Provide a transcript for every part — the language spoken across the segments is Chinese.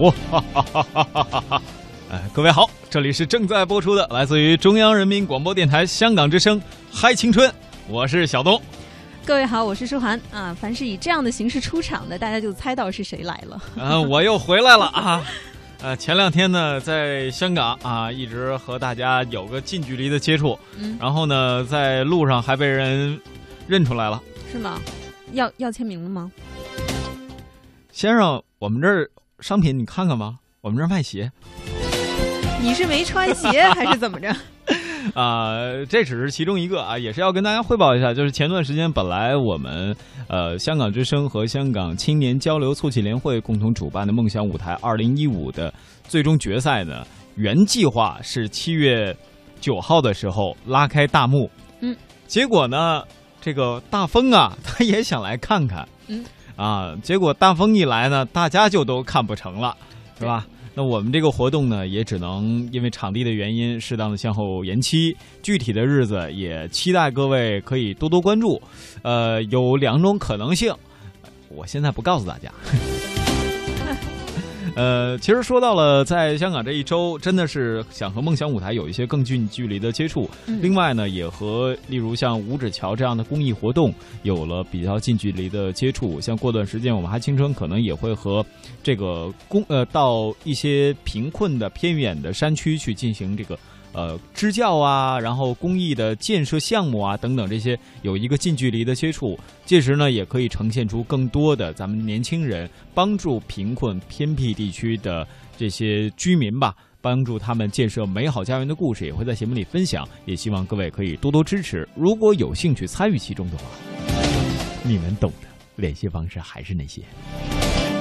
哇哈哈哈哈哈哈哈！哎，各位好，这里是正在播出的来自于中央人民广播电台香港之声《嗨青春》，我是小东。各位好，我是舒涵啊。凡是以这样的形式出场的，大家就猜到是谁来了。啊，我又回来了啊！呃，前两天呢，在香港啊，一直和大家有个近距离的接触，嗯，然后呢，在路上还被人认出来了，是吗？要要签名了吗？先生，我们这儿商品你看看吧？我们这儿卖鞋。你是没穿鞋还是怎么着？啊，这只是其中一个啊，也是要跟大家汇报一下，就是前段时间本来我们呃香港之声和香港青年交流促进联会共同主办的梦想舞台二零一五的最终决赛呢，原计划是七月九号的时候拉开大幕，嗯，结果呢，这个大风啊，他也想来看看，嗯，啊，结果大风一来呢，大家就都看不成了，是吧？那我们这个活动呢，也只能因为场地的原因，适当的向后延期。具体的日子也期待各位可以多多关注。呃，有两种可能性，我现在不告诉大家。呃，其实说到了在香港这一周，真的是想和梦想舞台有一些更近距离的接触。另外呢，也和例如像五指桥这样的公益活动有了比较近距离的接触。像过段时间，我们还青春可能也会和这个公呃到一些贫困的偏远的山区去进行这个。呃，支教啊，然后公益的建设项目啊，等等这些有一个近距离的接触，届时呢，也可以呈现出更多的咱们年轻人帮助贫困偏僻地区的这些居民吧，帮助他们建设美好家园的故事，也会在节目里分享。也希望各位可以多多支持。如果有兴趣参与其中的话，你们懂的，联系方式还是那些。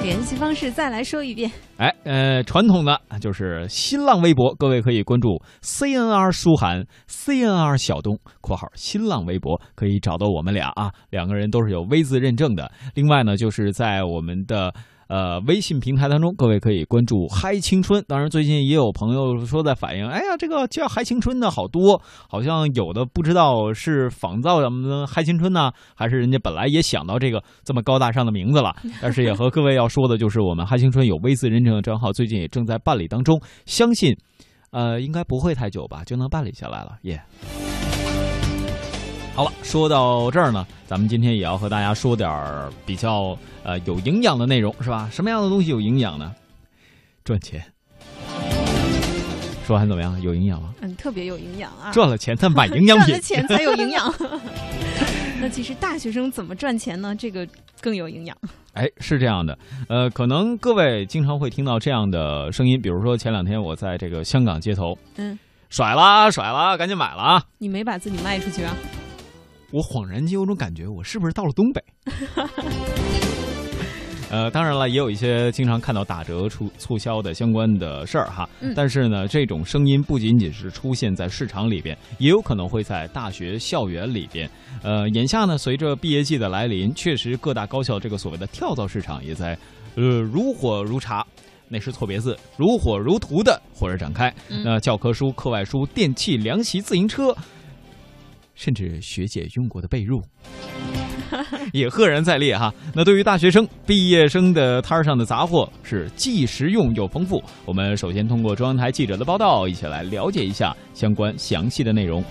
联系方式再来说一遍。哎，呃，传统的就是新浪微博，各位可以关注 CNR 舒涵、CNR 小东（括号新浪微博），可以找到我们俩啊，两个人都是有 V 字认证的。另外呢，就是在我们的。呃，微信平台当中，各位可以关注“嗨青春”。当然，最近也有朋友说在反映，哎呀，这个叫“嗨青春”的好多，好像有的不知道是仿造咱们的“嗨青春”呢，还是人家本来也想到这个这么高大上的名字了。但是也和各位要说的就是，我们“嗨青春”有微字认证的账号，最近也正在办理当中，相信，呃，应该不会太久吧，就能办理下来了，耶。好了，说到这儿呢，咱们今天也要和大家说点儿比较呃有营养的内容，是吧？什么样的东西有营养呢？赚钱。说完怎么样？有营养吗？嗯，特别有营养啊！赚了钱才买营养品，赚了钱才有营养。那其实大学生怎么赚钱呢？这个更有营养。哎，是这样的，呃，可能各位经常会听到这样的声音，比如说前两天我在这个香港街头，嗯，甩了甩了，赶紧买了啊！你没把自己卖出去啊？我恍然间有种感觉，我是不是到了东北？呃，当然了，也有一些经常看到打折促促销的相关的事儿哈。但是呢，这种声音不仅仅是出现在市场里边，也有可能会在大学校园里边。呃，眼下呢，随着毕业季的来临，确实各大高校这个所谓的跳蚤市场也在呃如火如茶，那是错别字，如火如荼的火热展开。那教科书、课外书、电器、凉席、自行车。甚至学姐用过的被褥，也赫然在列哈。那对于大学生、毕业生的摊儿上的杂货是既实用又丰富。我们首先通过中央台记者的报道，一起来了解一下相关详细的内容。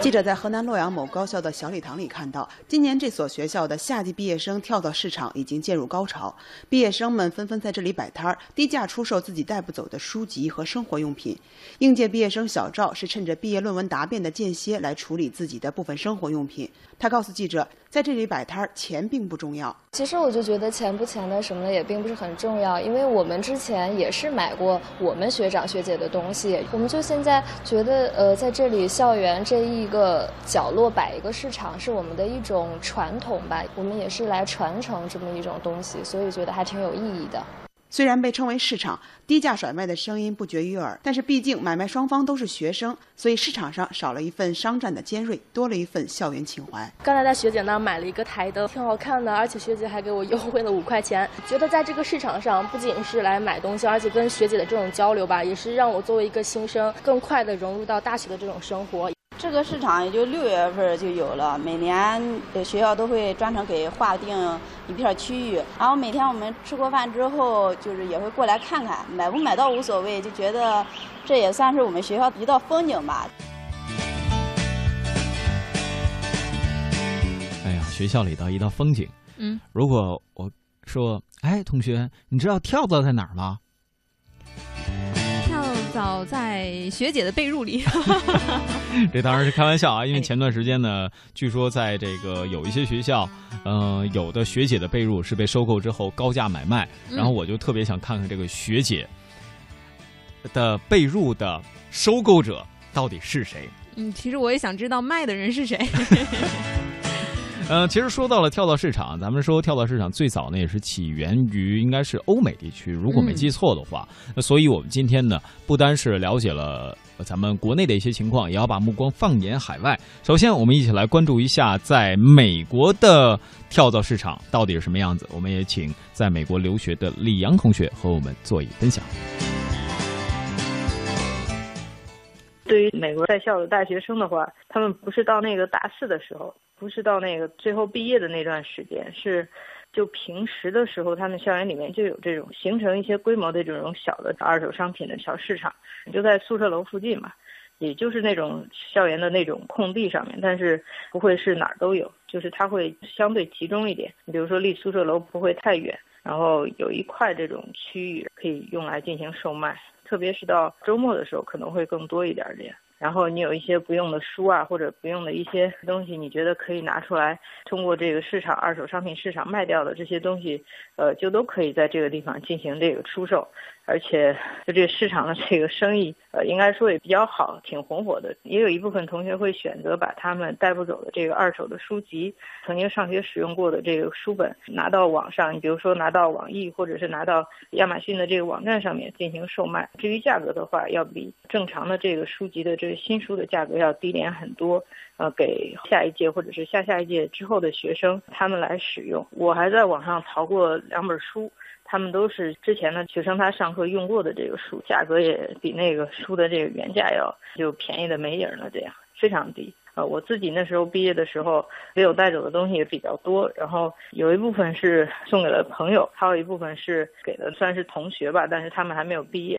记者在河南洛阳某高校的小礼堂里看到，今年这所学校的夏季毕业生跳蚤市场已经进入高潮，毕业生们纷纷在这里摆摊儿，低价出售自己带不走的书籍和生活用品。应届毕业生小赵是趁着毕业论文答辩的间歇来处理自己的部分生活用品。他告诉记者，在这里摆摊儿，钱并不重要。其实我就觉得钱不钱的什么的也并不是很重要，因为我们之前也是买过我们学长学姐的东西，我们就现在觉得，呃，在这里校园这一个角落摆一个市场，是我们的一种传统吧，我们也是来传承这么一种东西，所以觉得还挺有意义的。虽然被称为市场，低价甩卖的声音不绝于耳，但是毕竟买卖双方都是学生，所以市场上少了一份商战的尖锐，多了一份校园情怀。刚才在学姐那买了一个台灯，挺好看的，而且学姐还给我优惠了五块钱。觉得在这个市场上，不仅是来买东西，而且跟学姐的这种交流吧，也是让我作为一个新生更快的融入到大学的这种生活。这个市场也就六月份就有了，每年学校都会专程给划定一片区域，然后每天我们吃过饭之后，就是也会过来看看，买不买到无所谓，就觉得这也算是我们学校一道风景吧。哎呀，学校里的一道风景。嗯，如果我说，哎，同学，你知道跳蚤在哪儿吗？早在学姐的被褥里，这当然是开玩笑啊！因为前段时间呢，据说在这个有一些学校，嗯，有的学姐的被褥是被收购之后高价买卖，然后我就特别想看看这个学姐的被褥的收购者到底是谁。嗯，其实我也想知道卖的人是谁。嗯，其实说到了跳蚤市场，咱们说跳蚤市场最早呢也是起源于应该是欧美地区，如果没记错的话。那所以我们今天呢，不单是了解了咱们国内的一些情况，也要把目光放眼海外。首先，我们一起来关注一下在美国的跳蚤市场到底是什么样子。我们也请在美国留学的李阳同学和我们做一分享。对于美国在校的大学生的话，他们不是到那个大四的时候。不是到那个最后毕业的那段时间，是就平时的时候，他们校园里面就有这种形成一些规模的这种小的二手商品的小市场，就在宿舍楼附近嘛，也就是那种校园的那种空地上面，但是不会是哪儿都有，就是它会相对集中一点。比如说离宿舍楼不会太远，然后有一块这种区域可以用来进行售卖，特别是到周末的时候可能会更多一点点。然后你有一些不用的书啊，或者不用的一些东西，你觉得可以拿出来，通过这个市场二手商品市场卖掉的这些东西，呃，就都可以在这个地方进行这个出售。而且，就这个市场的这个生意，呃，应该说也比较好，挺红火的。也有一部分同学会选择把他们带不走的这个二手的书籍，曾经上学使用过的这个书本拿到网上，你比如说拿到网易或者是拿到亚马逊的这个网站上面进行售卖。至于价格的话，要比正常的这个书籍的这个新书的价格要低廉很多。呃，给下一届或者是下下一届之后的学生他们来使用。我还在网上淘过两本书。他们都是之前的学生，他上课用过的这个书，价格也比那个书的这个原价要就便宜的没影了，这样非常低。呃，我自己那时候毕业的时候，没有带走的东西也比较多，然后有一部分是送给了朋友，还有一部分是给的算是同学吧，但是他们还没有毕业。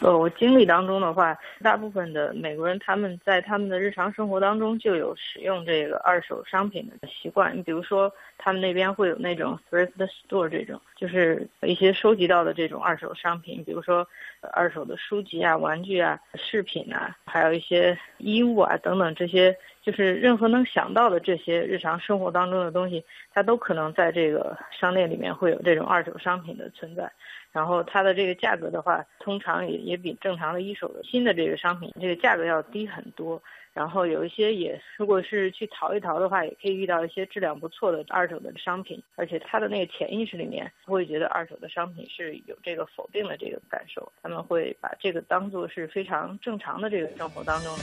呃，我经历当中的话，大部分的美国人他们在他们的日常生活当中就有使用这个二手商品的习惯。你比如说，他们那边会有那种 thrift store 这种，就是一些收集到的这种二手商品，比如说二手的书籍啊、玩具啊、饰品啊，还有一些衣物啊等等这些，就是任何能想到的这些日常生活当中的东西，它都可能在这个商店里面会有这种二手商品的存在。然后它的这个价格的话，通常也也比正常的一手的新的这个商品这个价格要低很多。然后有一些也，如果是去淘一淘的话，也可以遇到一些质量不错的二手的商品。而且他的那个潜意识里面不会觉得二手的商品是有这个否定的这个感受，他们会把这个当做是非常正常的这个生活当中的。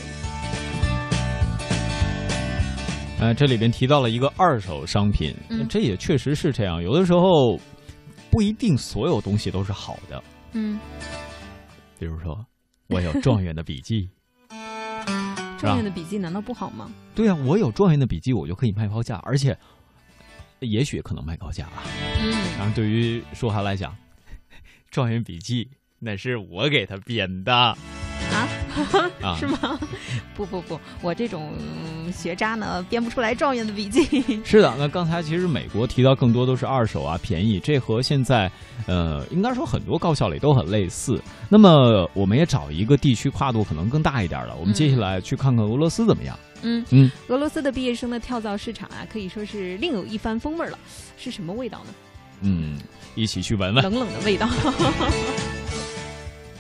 呃，这里边提到了一个二手商品，这也确实是这样，有的时候。不一定所有东西都是好的，嗯，比如说，我有状元的笔记，状元的笔记难道不好吗？对啊，我有状元的笔记，我就可以卖高价，而且也许可能卖高价啊。嗯，然后对于舒涵来讲，状元笔记那是我给他编的。啊，是吗？不不不，我这种学渣呢，编不出来状元的笔记。是的，那刚才其实美国提到更多都是二手啊，便宜，这和现在呃，应该说很多高校里都很类似。那么，我们也找一个地区跨度可能更大一点的，我们接下来去看看俄罗斯怎么样？嗯嗯，俄罗斯的毕业生的跳蚤市场啊，可以说是另有一番风味了。是什么味道呢？嗯，一起去闻闻。冷冷的味道。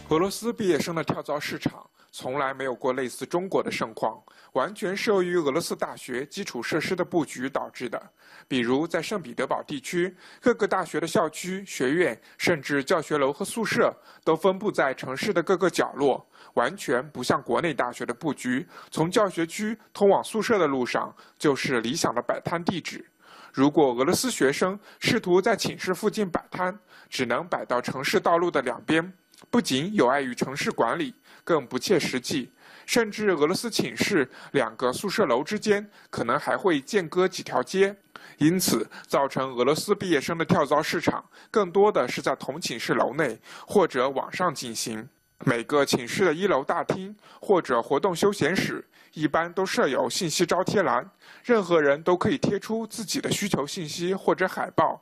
俄罗斯毕业生的跳蚤市场从来没有过类似中国的盛况，完全是由于俄罗斯大学基础设施的布局导致的。比如在圣彼得堡地区，各个大学的校区、学院，甚至教学楼和宿舍，都分布在城市的各个角落，完全不像国内大学的布局。从教学区通往宿舍的路上，就是理想的摆摊地址。如果俄罗斯学生试图在寝室附近摆摊，只能摆到城市道路的两边。不仅有碍于城市管理，更不切实际。甚至俄罗斯寝室两个宿舍楼之间可能还会间隔几条街，因此造成俄罗斯毕业生的跳蚤市场更多的是在同寝室楼内或者网上进行。每个寝室的一楼大厅或者活动休闲室一般都设有信息招贴栏，任何人都可以贴出自己的需求信息或者海报。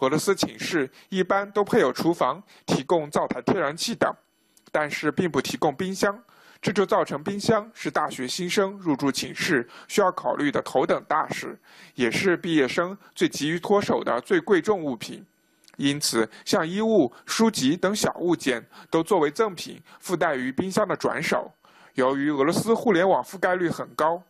俄罗斯寝室一般都配有厨房，提供灶台、天然气等，但是并不提供冰箱。这就造成冰箱是大学新生入住寝室需要考虑的头等大事，也是毕业生最急于脱手的最贵重物品。因此，像衣物、书籍等小物件都作为赠品附带于冰箱的转手。由于俄罗斯互联网覆盖率很高，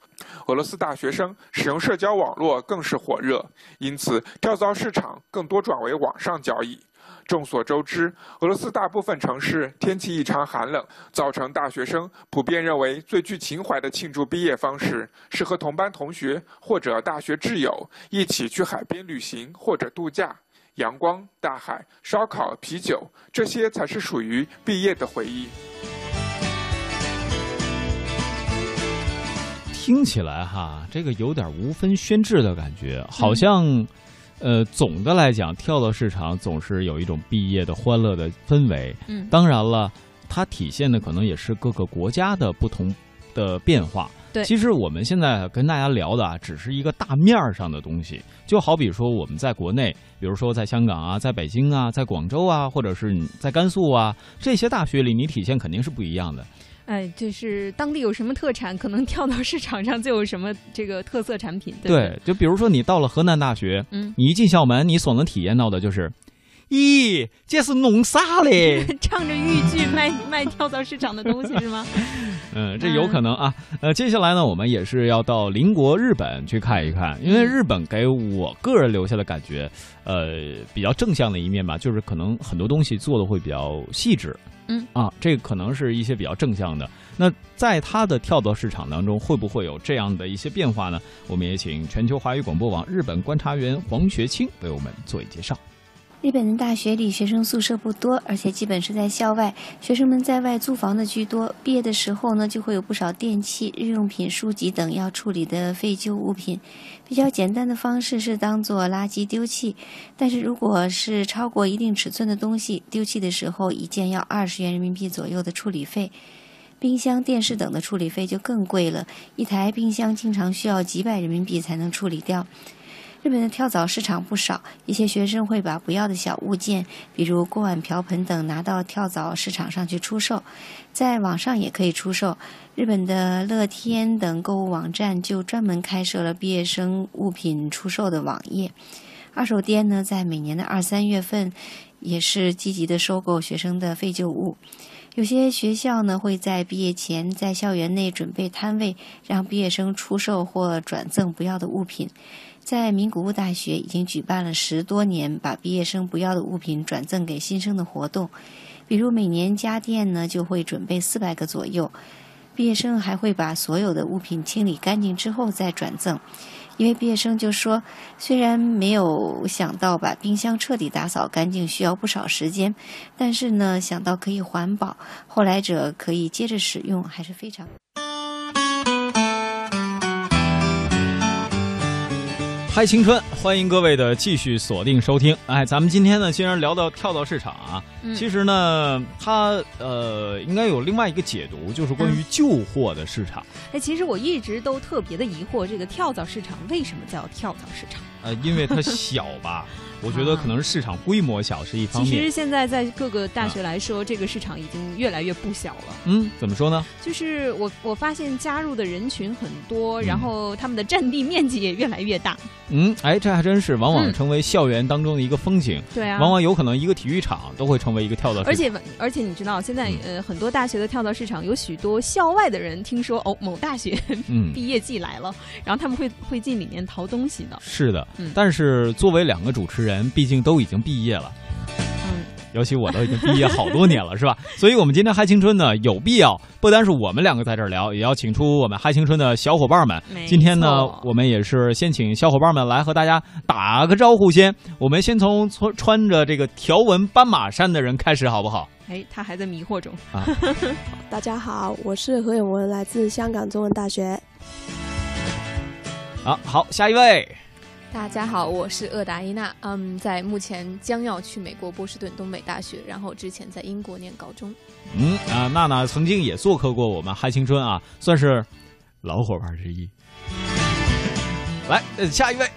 俄罗斯大学生使用社交网络更是火热，因此跳蚤市场更多转为网上交易。众所周知，俄罗斯大部分城市天气异常寒冷，造成大学生普遍认为最具情怀的庆祝毕业方式是和同班同学或者大学挚友一起去海边旅行或者度假，阳光、大海、烧烤、啤酒，这些才是属于毕业的回忆。听起来哈，这个有点无分宣制的感觉，好像。呃，总的来讲，跳蚤市场总是有一种毕业的欢乐的氛围。嗯，当然了，它体现的可能也是各个国家的不同的变化。对，其实我们现在跟大家聊的啊，只是一个大面儿上的东西。就好比说我们在国内，比如说在香港啊，在北京啊，在广州啊，或者是在甘肃啊，这些大学里，你体现肯定是不一样的。哎，就是当地有什么特产，可能跳到市场上就有什么这个特色产品。对，就比如说你到了河南大学，嗯，你一进校门，你所能体验到的就是，咦，这是弄啥嘞？唱着豫剧卖卖跳蚤市场的东西是吗？嗯，这有可能啊。呃，接下来呢，我们也是要到邻国日本去看一看，因为日本给我个人留下的感觉，呃，比较正向的一面吧，就是可能很多东西做的会比较细致。嗯啊，这可能是一些比较正向的。那在它的跳蚤市场当中，会不会有这样的一些变化呢？我们也请全球华语广播网日本观察员黄学清为我们做一介绍。日本的大学里学生宿舍不多，而且基本是在校外，学生们在外租房的居多。毕业的时候呢，就会有不少电器、日用品、书籍等要处理的废旧物品。比较简单的方式是当做垃圾丢弃，但是如果是超过一定尺寸的东西，丢弃的时候一件要二十元人民币左右的处理费。冰箱、电视等的处理费就更贵了，一台冰箱经常需要几百人民币才能处理掉。日本的跳蚤市场不少，一些学生会把不要的小物件，比如锅碗瓢盆等，拿到跳蚤市场上去出售，在网上也可以出售。日本的乐天等购物网站就专门开设了毕业生物品出售的网页。二手店呢，在每年的二三月份，也是积极的收购学生的废旧物。有些学校呢，会在毕业前在校园内准备摊位，让毕业生出售或转赠不要的物品。在名古屋大学已经举办了十多年，把毕业生不要的物品转赠给新生的活动。比如每年家电呢就会准备四百个左右，毕业生还会把所有的物品清理干净之后再转赠。一位毕业生就说：“虽然没有想到把冰箱彻底打扫干净需要不少时间，但是呢想到可以环保，后来者可以接着使用，还是非常。”嗨，青春，欢迎各位的继续锁定收听。哎，咱们今天呢，既然聊到跳蚤市场啊，其实呢，它呃，应该有另外一个解读，就是关于旧货的市场。哎，其实我一直都特别的疑惑，这个跳蚤市场为什么叫跳蚤市场？呃，因为它小吧。我觉得可能是市场规模小是一方面。其实现在在各个大学来说，这个市场已经越来越不小了。嗯，怎么说呢？就是我我发现加入的人群很多，然后他们的占地面积也越来越大。嗯，哎，这还真是往往成为校园当中的一个风景。对啊，往往有可能一个体育场都会成为一个跳蚤市场。而且而且你知道，现在呃很多大学的跳蚤市场有许多校外的人听说哦某大学 毕业季来了，然后他们会会进里面淘东西呢。是的，但是作为两个主持人，毕竟都已经毕业了。嗯，尤其我都已经毕业好多年了，是吧？所以，我们今天嗨青春呢，有必要不单是我们两个在这儿聊，也要请出我们嗨青春的小伙伴们。今天呢，我们也是先请小伙伴们来和大家打个招呼。先，我们先从穿穿着这个条纹斑马衫的人开始，好不好？哎，他还在迷惑中啊！大家好，我是何永文，来自香港中文大学。啊，好，下一位。大家好，我是厄达伊娜，嗯，在目前将要去美国波士顿东北大学，然后之前在英国念高中。嗯啊，娜娜曾经也做客过我们嗨青春啊，算是老伙伴之一。来，下一位。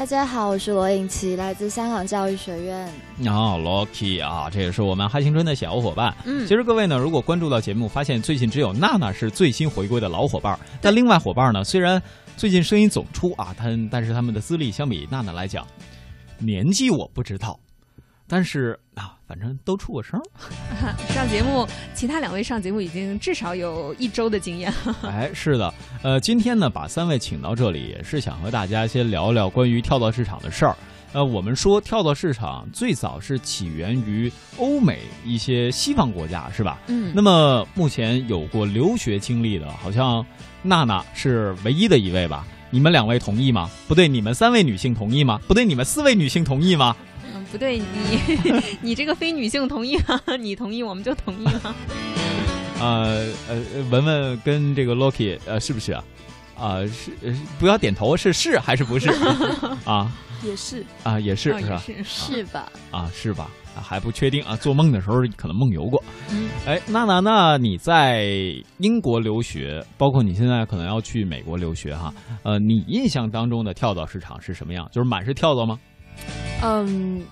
大家好，我是罗颖琪，来自香港教育学院。你好，Lucky 啊，这也是我们嗨青春的小伙伴。嗯，其实各位呢，如果关注到节目，发现最近只有娜娜是最新回归的老伙伴，但另外伙伴呢，虽然。最近声音总出啊，他但是他们的资历相比娜娜来讲，年纪我不知道，但是啊，反正都出过声。上节目，其他两位上节目已经至少有一周的经验。哎，是的，呃，今天呢，把三位请到这里，也是想和大家先聊聊关于跳蚤市场的事儿。呃，我们说跳蚤市场最早是起源于欧美一些西方国家，是吧？嗯。那么目前有过留学经历的，好像。娜娜是唯一的一位吧？你们两位同意吗？不对，你们三位女性同意吗？不对，你们四位女性同意吗？嗯，不对，你 你这个非女性同意吗？你同意我们就同意吗？呃呃，文文跟这个 Loki 呃是不是啊？啊是呃不要点头，是是还是不是？啊，也是啊，也是是吧？是吧？啊，是吧？还不确定啊，做梦的时候可能梦游过。哎，娜娜，那你在英国留学，包括你现在可能要去美国留学哈，呃，你印象当中的跳蚤市场是什么样？就是满是跳蚤吗？嗯。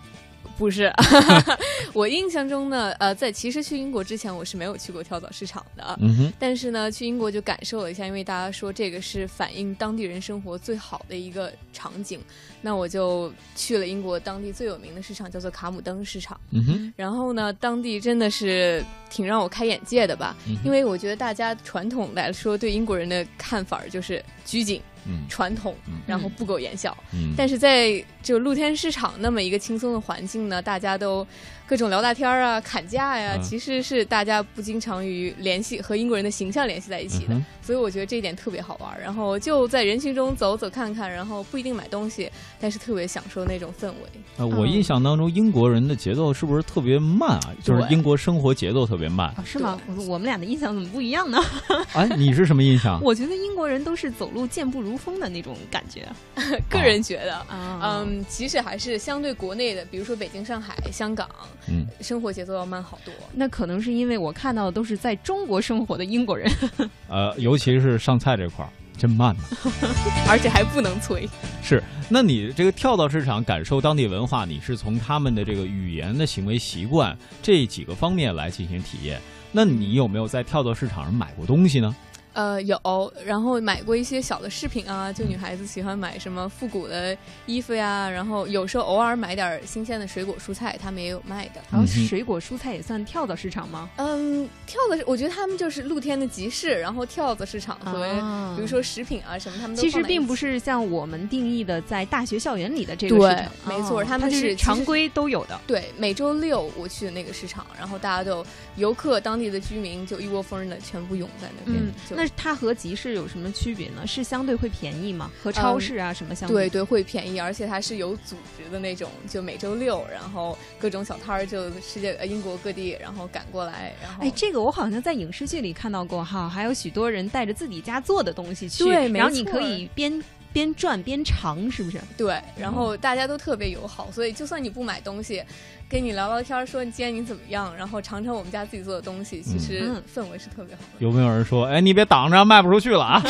不是，我印象中呢，呃，在其实去英国之前，我是没有去过跳蚤市场的。嗯哼。但是呢，去英国就感受了一下，因为大家说这个是反映当地人生活最好的一个场景，那我就去了英国当地最有名的市场，叫做卡姆登市场。嗯哼。然后呢，当地真的是挺让我开眼界的吧，因为我觉得大家传统来说对英国人的看法就是拘谨。传统，然后不苟言笑，但是在就露天市场那么一个轻松的环境呢，大家都。各种聊大天儿啊，砍价呀，其实是大家不经常于联系和英国人的形象联系在一起的，所以我觉得这一点特别好玩。然后就在人群中走走看看，然后不一定买东西，但是特别享受那种氛围。呃，我印象当中英国人的节奏是不是特别慢啊？就是英国生活节奏特别慢，是吗？我我们俩的印象怎么不一样呢？哎，你是什么印象？我觉得英国人都是走路健步如风的那种感觉。个人觉得，嗯，其实还是相对国内的，比如说北京、上海、香港。嗯，生活节奏要慢好多。那可能是因为我看到的都是在中国生活的英国人。呃，尤其是上菜这块儿，真慢呢，而且还不能催。是，那你这个跳蚤市场感受当地文化，你是从他们的这个语言的行为习惯这几个方面来进行体验。那你有没有在跳蚤市场上买过东西呢？呃，有，然后买过一些小的饰品啊，就女孩子喜欢买什么复古的衣服呀，然后有时候偶尔买点新鲜的水果蔬菜，他们也有卖的。然后水果蔬菜也算跳蚤市场吗？嗯，跳蚤，我觉得他们就是露天的集市，然后跳蚤市场和比如说食品啊什么，他们其实并不是像我们定义的在大学校园里的这个市场，没错，他们是常规都有的。对，每周六我去的那个市场，然后大家都游客、当地的居民就一窝蜂的全部涌在那边。那它和集市有什么区别呢？是相对会便宜吗？和超市啊什么相对？对对，会便宜，而且它是有组织的那种，就每周六，然后各种小摊儿就世界呃英国各地，然后赶过来。然后哎，这个我好像在影视剧里看到过哈，还有许多人带着自己家做的东西去，对，然后你可以边。边转边尝，是不是？对，然后大家都特别友好，所以就算你不买东西，跟你聊聊天，说你今天你怎么样，然后尝尝我们家自己做的东西，其实氛围是特别好的。有没有人说，哎，你别挡着，卖不出去了啊？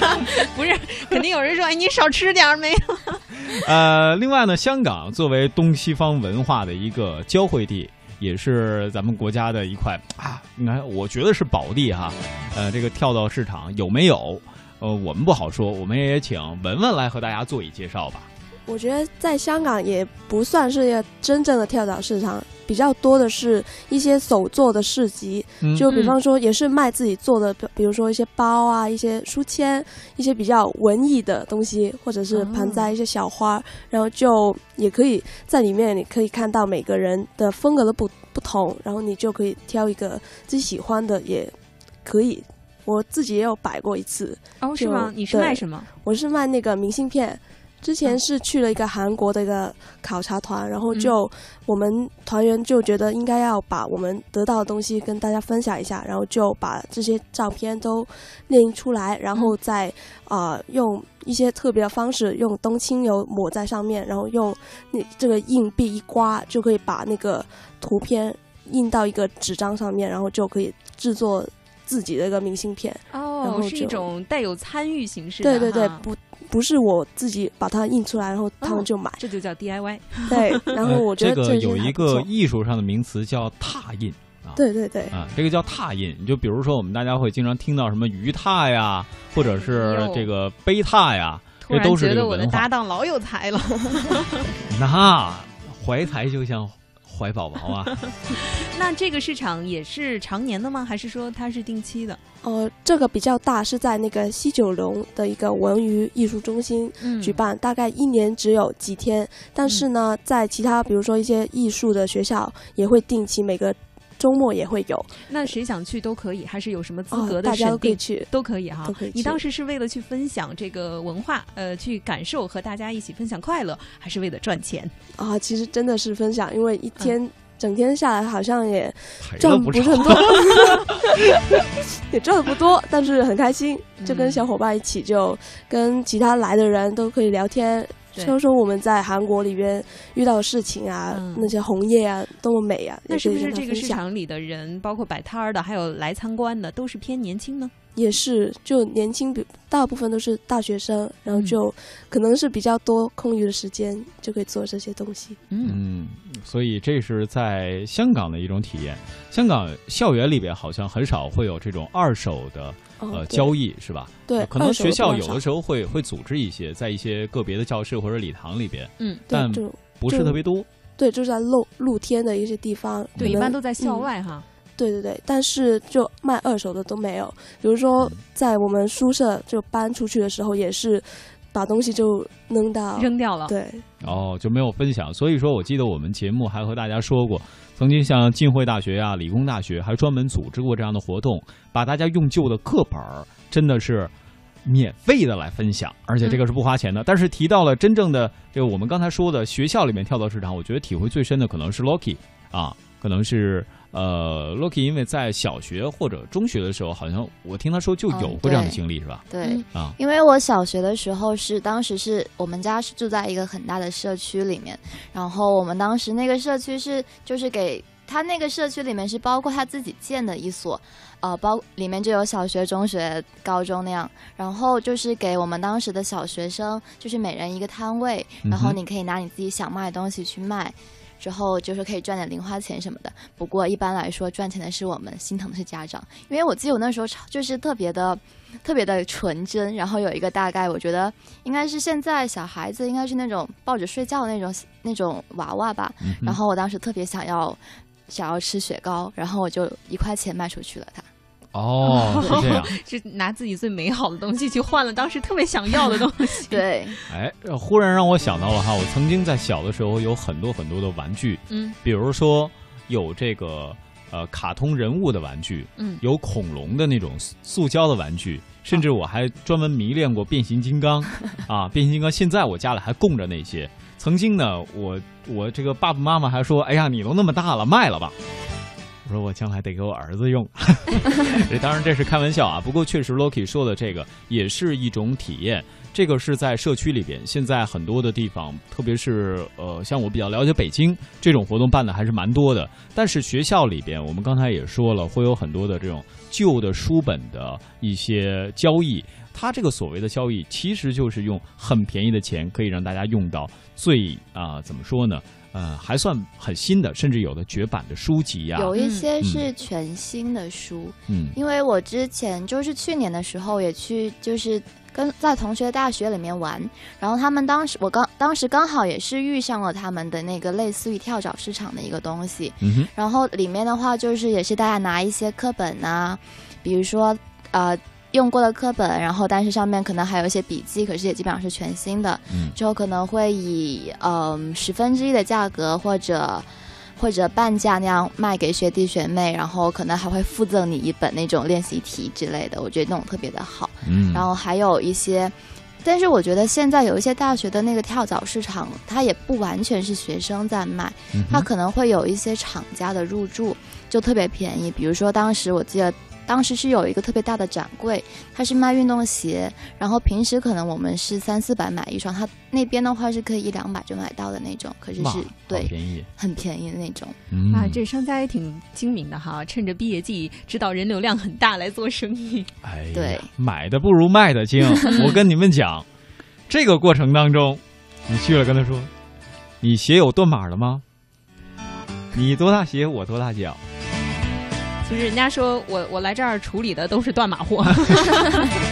不是，肯定有人说，哎，你少吃点没有？呃，另外呢，香港作为东西方文化的一个交汇地，也是咱们国家的一块啊，你看，我觉得是宝地哈。呃，这个跳蚤市场有没有？呃，我们不好说，我们也请文文来和大家做一介绍吧。我觉得在香港也不算是真正的跳蚤市场。比较多的是一些手做的市集，就比方说也是卖自己做的，比如说一些包啊、一些书签、一些比较文艺的东西，或者是盆栽、一些小花，然后就也可以在里面，你可以看到每个人的风格的不不同，然后你就可以挑一个自己喜欢的，也可以。我自己也有摆过一次。哦，是吗？你是卖什么？我是卖那个明信片。之前是去了一个韩国的一个考察团，然后就我们团员就觉得应该要把我们得到的东西跟大家分享一下，然后就把这些照片都列印出来，然后再啊用一些特别的方式，用冬青油抹在上面，然后用那这个硬币一刮，就可以把那个图片印到一个纸张上面，然后就可以制作自己的一个明信片。哦，是一种带有参与形式的。对对对，不。不是我自己把它印出来，然后他们就买，这就叫 DIY。对，然后我觉得这个有一个艺术上的名词叫拓印啊。对对对，啊，这个叫拓印。你就比如说，我们大家会经常听到什么鱼拓呀，或者是这个碑拓呀，这都是这个我的搭档老有才了。那怀才就像。怀宝宝啊！那这个市场也是常年的吗？还是说它是定期的？呃，这个比较大，是在那个西九龙的一个文娱艺术中心举办，大概一年只有几天。但是呢，在其他比如说一些艺术的学校，也会定期每个。周末也会有，那谁想去都可以，还是有什么资格的？大家都可以去，都可以哈。都可以。你当时是为了去分享这个文化，呃，去感受和大家一起分享快乐，还是为了赚钱？啊，其实真的是分享，因为一天整天下来好像也赚不是很多，也赚的不多，但是很开心，就跟小伙伴一起，就跟其他来的人都可以聊天。说说我们在韩国里边遇到的事情啊，那些红叶啊，多么美啊！那是不是这个市场里的人，包括摆摊儿的，还有来参观的，都是偏年轻呢？也是，就年轻，比大部分都是大学生，然后就可能是比较多空余的时间，就可以做这些东西。嗯，所以这是在香港的一种体验。香港校园里边好像很少会有这种二手的。呃，交易是吧？对，可能学校有的时候会会组织一些，在一些个别的教室或者礼堂里边，嗯，但不是特别多。对，就是在露露天的一些地方，对，一般都在校外哈。对对对，但是就卖二手的都没有。比如说，在我们宿舍就搬出去的时候，也是把东西就扔到扔掉了。对，哦，就没有分享。所以说我记得我们节目还和大家说过。曾经像浸会大学啊、理工大学，还专门组织过这样的活动，把大家用旧的课本儿，真的是免费的来分享，而且这个是不花钱的。但是提到了真正的这个我们刚才说的学校里面跳蚤市场，我觉得体会最深的可能是 Loki 啊，可能是。呃，Loki 因为在小学或者中学的时候，好像我听他说就有过这样的经历，是吧？对。啊，因为我小学的时候是当时是我们家是住在一个很大的社区里面，然后我们当时那个社区是就是给他那个社区里面是包括他自己建的一所，呃，包里面就有小学、中学、高中那样，然后就是给我们当时的小学生就是每人一个摊位，然后你可以拿你自己想卖的东西去卖。之后就是可以赚点零花钱什么的，不过一般来说赚钱的是我们，心疼的是家长。因为我记得我那时候就是特别的、特别的纯真，然后有一个大概，我觉得应该是现在小孩子应该是那种抱着睡觉的那种那种娃娃吧。然后我当时特别想要想要吃雪糕，然后我就一块钱卖出去了它。哦，是这样，是拿自己最美好的东西去换了当时特别想要的东西。对，哎，忽然让我想到了哈，我曾经在小的时候有很多很多的玩具，嗯，比如说有这个呃卡通人物的玩具，嗯，有恐龙的那种塑胶的玩具，甚至我还专门迷恋过变形金刚啊，变形金刚现在我家里还供着那些。曾经呢，我我这个爸爸妈妈还说，哎呀，你都那么大了，卖了吧。说我将来得给我儿子用，当然这是开玩笑啊。不过确实，Loki 说的这个也是一种体验。这个是在社区里边，现在很多的地方，特别是呃，像我比较了解北京，这种活动办的还是蛮多的。但是学校里边，我们刚才也说了，会有很多的这种旧的书本的一些交易。它这个所谓的交易，其实就是用很便宜的钱，可以让大家用到最啊，怎么说呢？呃，还算很新的，甚至有的绝版的书籍呀，有一些是全新的书。嗯，因为我之前就是去年的时候也去，就是跟在同学大学里面玩，然后他们当时我刚当时刚好也是遇上了他们的那个类似于跳蚤市场的一个东西。嗯哼，然后里面的话就是也是大家拿一些课本啊，比如说呃。用过的课本，然后但是上面可能还有一些笔记，可是也基本上是全新的。嗯，之后可能会以嗯十分之一的价格或者或者半价那样卖给学弟学妹，然后可能还会附赠你一本那种练习题之类的。我觉得那种特别的好。嗯，然后还有一些。但是我觉得现在有一些大学的那个跳蚤市场，它也不完全是学生在卖，它可能会有一些厂家的入驻，就特别便宜。比如说当时我记得，当时是有一个特别大的展柜，它是卖运动鞋，然后平时可能我们是三四百买一双，它那边的话是可以一两百就买到的那种，可是是对便宜，很便宜的那种。啊，这商家也挺精明的哈，趁着毕业季知道人流量很大来做生意。哎，对，买的不如卖的精。我跟你们讲。这个过程当中，你去了跟他说：“你鞋有断码了吗？你多大鞋，我多大脚？”就是人家说我我来这儿处理的都是断码货。